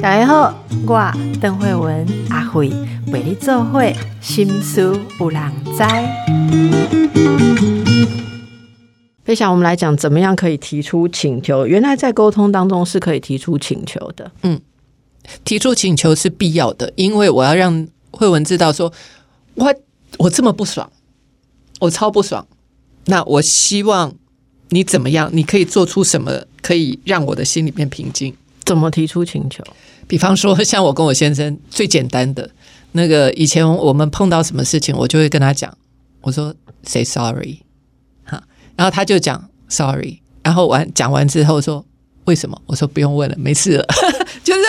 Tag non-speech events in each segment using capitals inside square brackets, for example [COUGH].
大家好，我邓慧文阿慧为你做会心思有人知。飞翔，我们来讲怎么样可以提出请求。原来在沟通当中是可以提出请求的。嗯提出请求是必要的，因为我要让慧文知道说，我我这么不爽，我超不爽。那我希望你怎么样？你可以做出什么可以让我的心里面平静？怎么提出请求？比方说，像我跟我先生最简单的那个，以前我们碰到什么事情，我就会跟他讲，我说 “say sorry”，哈，然后他就讲 “sorry”，然后完讲完之后说为什么？我说不用问了，没事了，[LAUGHS] 就是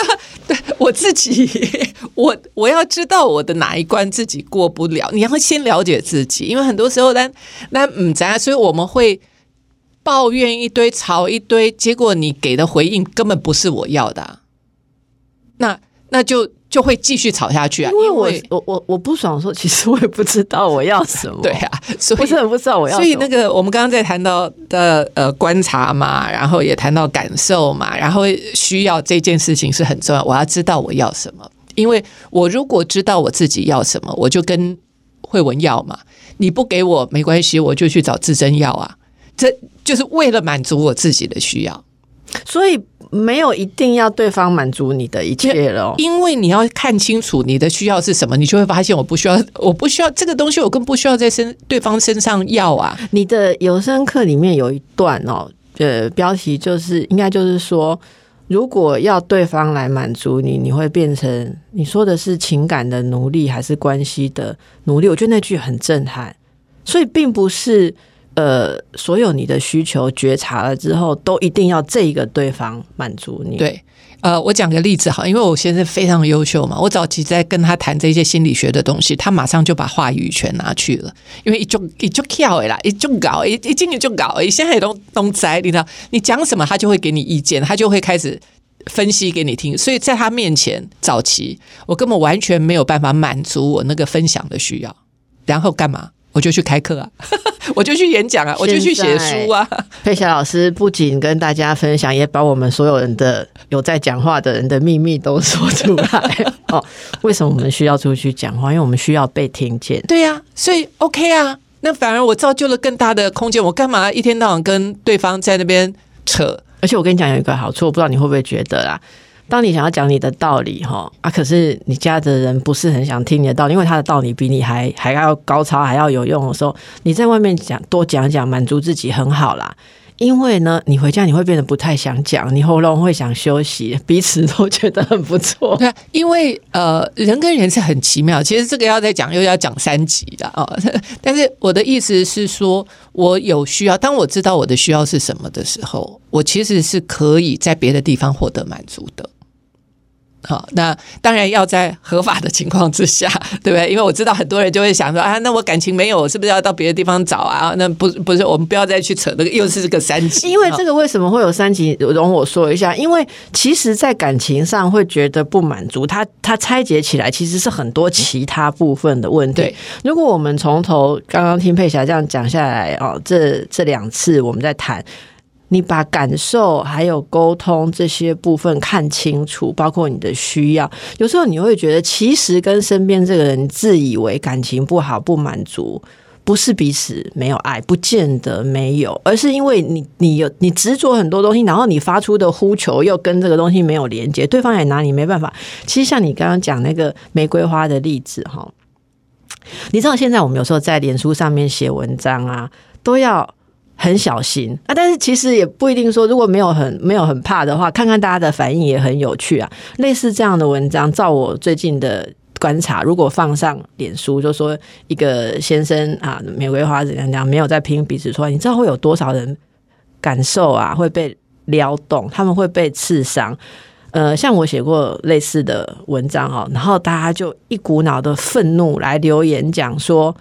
对我自己，[LAUGHS] 我我要知道我的哪一关自己过不了，你要先了解自己，因为很多时候那那嗯，咱所以我们会。抱怨一堆，吵一堆，结果你给的回应根本不是我要的、啊，那那就就会继续吵下去啊！因为我我我我不爽的时候，其实我也不知道我要什么。[LAUGHS] 对啊，所以不是很不知道我要什么。所以那个我们刚刚在谈到的呃观察嘛，然后也谈到感受嘛，然后需要这件事情是很重要。我要知道我要什么，因为我如果知道我自己要什么，我就跟慧文要嘛。你不给我没关系，我就去找自珍要啊。这就是为了满足我自己的需要。所以没有一定要对方满足你的一切了，因为你要看清楚你的需要是什么，你就会发现我不需要，我不需要这个东西，我更不需要在身对方身上要啊。你的有声课里面有一段哦，呃，标题就是应该就是说，如果要对方来满足你，你会变成你说的是情感的奴隶还是关系的奴隶？我觉得那句很震撼，所以并不是。呃，所有你的需求觉察了之后，都一定要这一个对方满足你。对，呃，我讲个例子哈，因为我先生非常优秀嘛，我早期在跟他谈这些心理学的东西，他马上就把话语权拿去了，因为一就一就跳啦，一就搞，一一进去就搞，一现在也都都在，你知道，你讲什么他就会给你意见，他就会开始分析给你听，所以在他面前早期，我根本完全没有办法满足我那个分享的需要，然后干嘛？我就去开课啊，[LAUGHS] 我就去演讲啊，我就去写书啊。[LAUGHS] 佩霞老师不仅跟大家分享，也把我们所有人的有在讲话的人的秘密都说出来 [LAUGHS] 哦。为什么我们需要出去讲话？因为我们需要被听见。对呀，所以 OK 啊。那反而我造就了更大的空间。我干嘛一天到晚跟对方在那边扯？而且我跟你讲有一个好处，我不知道你会不会觉得啦。当你想要讲你的道理哈啊，可是你家的人不是很想听你的道理，因为他的道理比你还还要高超，还要有用的时候，你在外面讲多讲讲，满足自己很好啦。因为呢，你回家你会变得不太想讲，你喉咙会想休息，彼此都觉得很不错。对，因为呃，人跟人是很奇妙。其实这个要再讲，又要讲三集的哦。[LAUGHS] 但是我的意思是说，我有需要，当我知道我的需要是什么的时候，我其实是可以在别的地方获得满足的。好，那当然要在合法的情况之下，对不对？因为我知道很多人就会想说啊，那我感情没有，是不是要到别的地方找啊？那不不是，我们不要再去扯那个，又是个三级。因为这个为什么会有三级？容我说一下，因为其实，在感情上会觉得不满足，它它拆解起来其实是很多其他部分的问题。对，如果我们从头刚刚听佩霞这样讲下来哦，这这两次我们在谈。你把感受还有沟通这些部分看清楚，包括你的需要。有时候你会觉得，其实跟身边这个人自以为感情不好、不满足，不是彼此没有爱，不见得没有，而是因为你你有你执着很多东西，然后你发出的呼求又跟这个东西没有连接，对方也拿你没办法。其实像你刚刚讲那个玫瑰花的例子，哈，你知道现在我们有时候在脸书上面写文章啊，都要。很小心啊，但是其实也不一定说，如果没有很没有很怕的话，看看大家的反应也很有趣啊。类似这样的文章，照我最近的观察，如果放上脸书，就说一个先生啊，玫瑰花怎样怎样，没有在拼彼此说，你知道会有多少人感受啊，会被撩动，他们会被刺伤。呃，像我写过类似的文章哦，然后大家就一股脑的愤怒来留言讲说，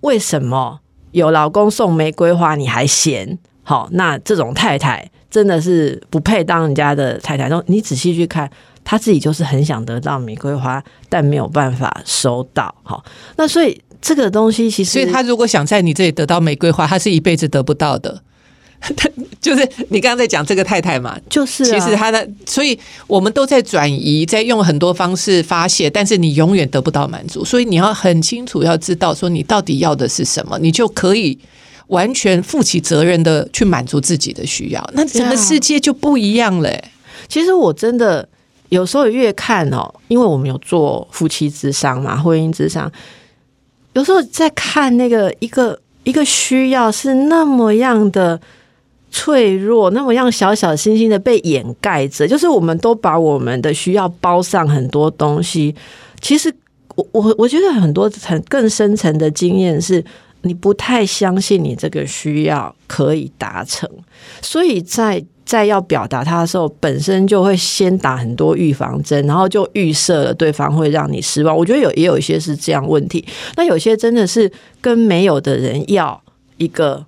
为什么？有老公送玫瑰花你还嫌好？那这种太太真的是不配当人家的太太。你仔细去看，他自己就是很想得到玫瑰花，但没有办法收到。好，那所以这个东西其实，所以他如果想在你这里得到玫瑰花，他是一辈子得不到的。[LAUGHS] 就是你刚刚在讲这个太太嘛，就是、啊，其实他的，所以我们都在转移，在用很多方式发泄，但是你永远得不到满足，所以你要很清楚，要知道说你到底要的是什么，你就可以完全负起责任的去满足自己的需要，那整个世界就不一样了、欸。其实我真的有时候越看哦，因为我们有做夫妻之商嘛，婚姻之商，有时候在看那个一个一个需要是那么样的脆弱，那么样小小星星的被掩盖着，就是我们都把我们的需要包上很多东西。其实我我我觉得很多很更深层的经验是。你不太相信你这个需要可以达成，所以在在要表达它的时候，本身就会先打很多预防针，然后就预设了对方会让你失望。我觉得有也有一些是这样问题，那有些真的是跟没有的人要一个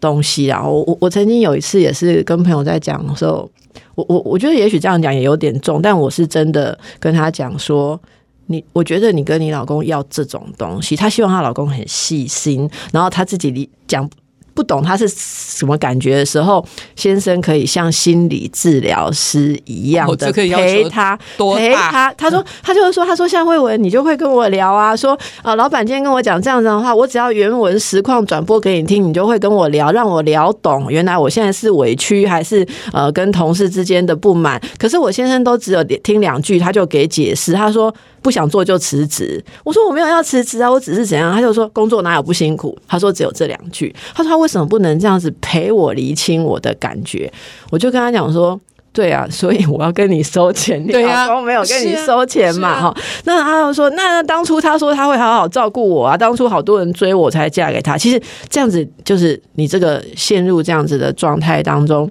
东西啊。我我我曾经有一次也是跟朋友在讲的时候，我我我觉得也许这样讲也有点重，但我是真的跟他讲说。你我觉得你跟你老公要这种东西，她希望她老公很细心，然后她自己理讲不懂他是什么感觉的时候，先生可以像心理治疗师一样的陪他，陪他。他说 [LAUGHS] 他就是说，他说像慧文，你就会跟我聊啊，说啊，老板今天跟我讲这样子的话，我只要原文实况转播给你听，你就会跟我聊，让我聊懂。原来我现在是委屈还是呃跟同事之间的不满？可是我先生都只有听两句，他就给解释。他说不想做就辞职。我说我没有要辞职啊，我只是怎样？他就说工作哪有不辛苦？他说只有这两句。他说他。为什么不能这样子陪我厘清我的感觉？我就跟他讲说，对啊，[LAUGHS] 所以我要跟你收钱，对啊，老公没有跟你收钱嘛，哈、那他又说，那当初他说他会好好照顾我啊，当初好多人追我才嫁给他。其实这样子就是你这个陷入这样子的状态当中，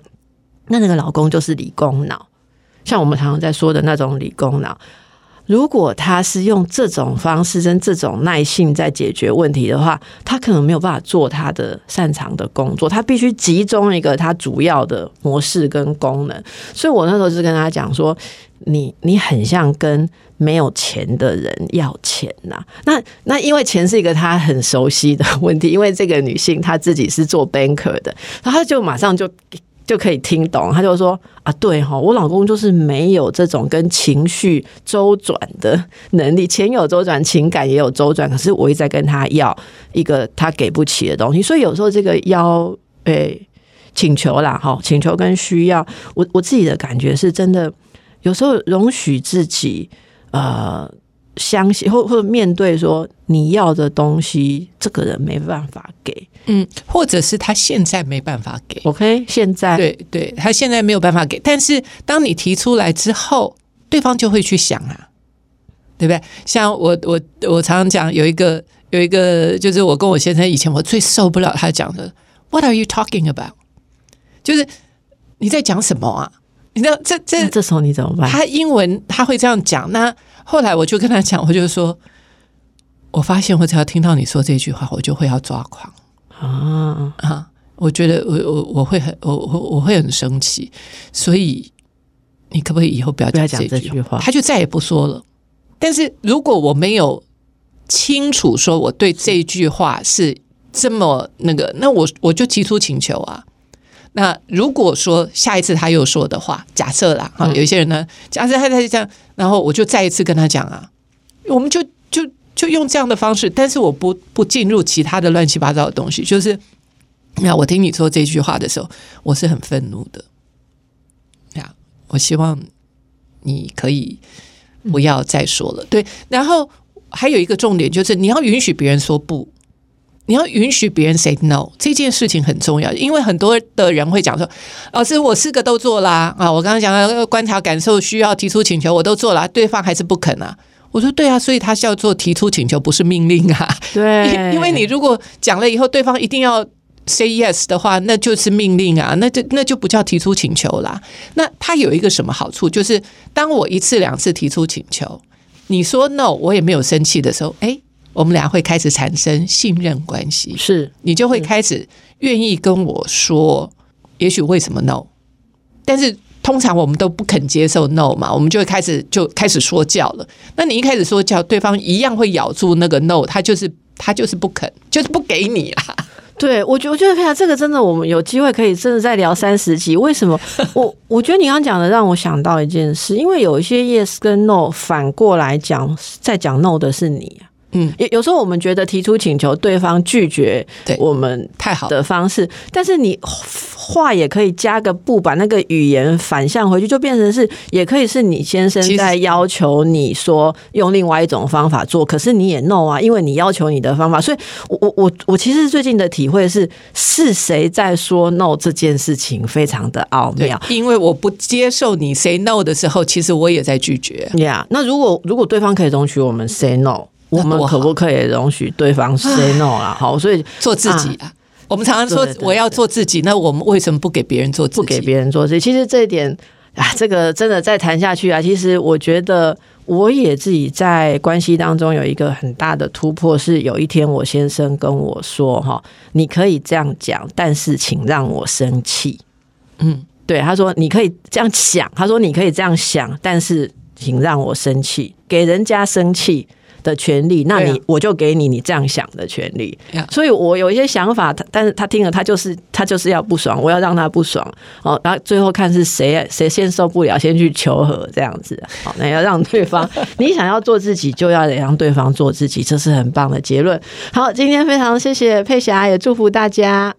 那那个老公就是理工脑，像我们常常在说的那种理工脑。如果他是用这种方式跟这种耐性在解决问题的话，他可能没有办法做他的擅长的工作。他必须集中一个他主要的模式跟功能。所以我那时候是跟他讲说：“你你很像跟没有钱的人要钱呐。那那因为钱是一个他很熟悉的问题，因为这个女性她自己是做 banker 的，然后他就马上就。”就可以听懂，他就说啊，对哈，我老公就是没有这种跟情绪周转的能力，钱有周转，情感也有周转，可是我一直在跟他要一个他给不起的东西，所以有时候这个要诶请求啦，哈，请求跟需要，我我自己的感觉是真的，有时候容许自己呃。相信或或者面对说你要的东西，这个人没办法给，嗯，或者是他现在没办法给，OK，现在对对，他现在没有办法给，但是当你提出来之后，对方就会去想啊，对不对？像我我我常常讲有一个有一个，就是我跟我先生以前我最受不了他讲的，What are you talking about？就是你在讲什么啊？你知道这这这时候你怎么办？他英文他会这样讲那。后来我就跟他讲，我就说，我发现我只要听到你说这句话，我就会要抓狂啊啊！我觉得我我我会很我我我会很生气，所以你可不可以以后不要讲这句话？他就再也不说了。但是如果我没有清楚说我对这句话是这么那个，那我我就提出请求啊。那如果说下一次他又说的话，假设啦，哈，有一些人呢，假设他他这样，然后我就再一次跟他讲啊，我们就就就用这样的方式，但是我不不进入其他的乱七八糟的东西，就是那我听你说这句话的时候，我是很愤怒的，呀，我希望你可以不要再说了，对，然后还有一个重点就是你要允许别人说不。你要允许别人 say no 这件事情很重要，因为很多的人会讲说：“老师，我四个都做啦啊！我刚刚讲的观察、感受、需要、提出请求，我都做了，对方还是不肯啊。”我说：“对啊，所以他是要做提出请求，不是命令啊。对，[LAUGHS] 因为你如果讲了以后，对方一定要 say yes 的话，那就是命令啊，那就那就不叫提出请求啦。那他有一个什么好处，就是当我一次两次提出请求，你说 no，我也没有生气的时候，哎。”我们俩会开始产生信任关系，是你就会开始愿意跟我说，也许为什么 no，但是通常我们都不肯接受 no 嘛，我们就会开始就开始说教了。那你一开始说教，对方一样会咬住那个 no，他就是他就是不肯，就是不给你啦。[LAUGHS] 对我觉我觉得佩霞这个真的，我们有机会可以真的再聊三十集。为什么？[LAUGHS] 我我觉得你刚刚讲的让我想到一件事，因为有一些 yes 跟 no 反过来讲，在讲 no 的是你啊。嗯，有有时候我们觉得提出请求，对方拒绝对。我们太好，的方式，但是你话也可以加个不，把那个语言反向回去，就变成是，也可以是你先生在要求你说用另外一种方法做，可是你也 no 啊，因为你要求你的方法，所以我我我我其实最近的体会是，是谁在说 no 这件事情非常的奥妙。，因为我不接受你 say no 的时候，其实我也在拒绝。呀那如果如果对方可以容许我们 say no，我们可不可以容许对方 say no 啦？[LAUGHS] 好，所以做自己啊。我们常常说我要做自己，那我们为什么不给别人做自己？不给别人做自己。其实这一点啊，这个真的再谈下去啊，其实我觉得我也自己在关系当中有一个很大的突破，是有一天我先生跟我说：“哈，你可以这样讲，但是请让我生气。”嗯，对，他说你可以这样想，他说你可以这样想，但是请让我生气，给人家生气。的权利，那你、啊我就给你你这样想的权利。呀所以我有一些想法，他但是他听了，他就是他就是要不爽，我要让他不爽哦，然后最后看是谁谁先受不了，先去求和这样子。好，那要让对方，[LAUGHS] 你想要做自己，就要得让对方做自己，这是很棒的结论。好，今天非常谢谢佩霞，也祝福大家。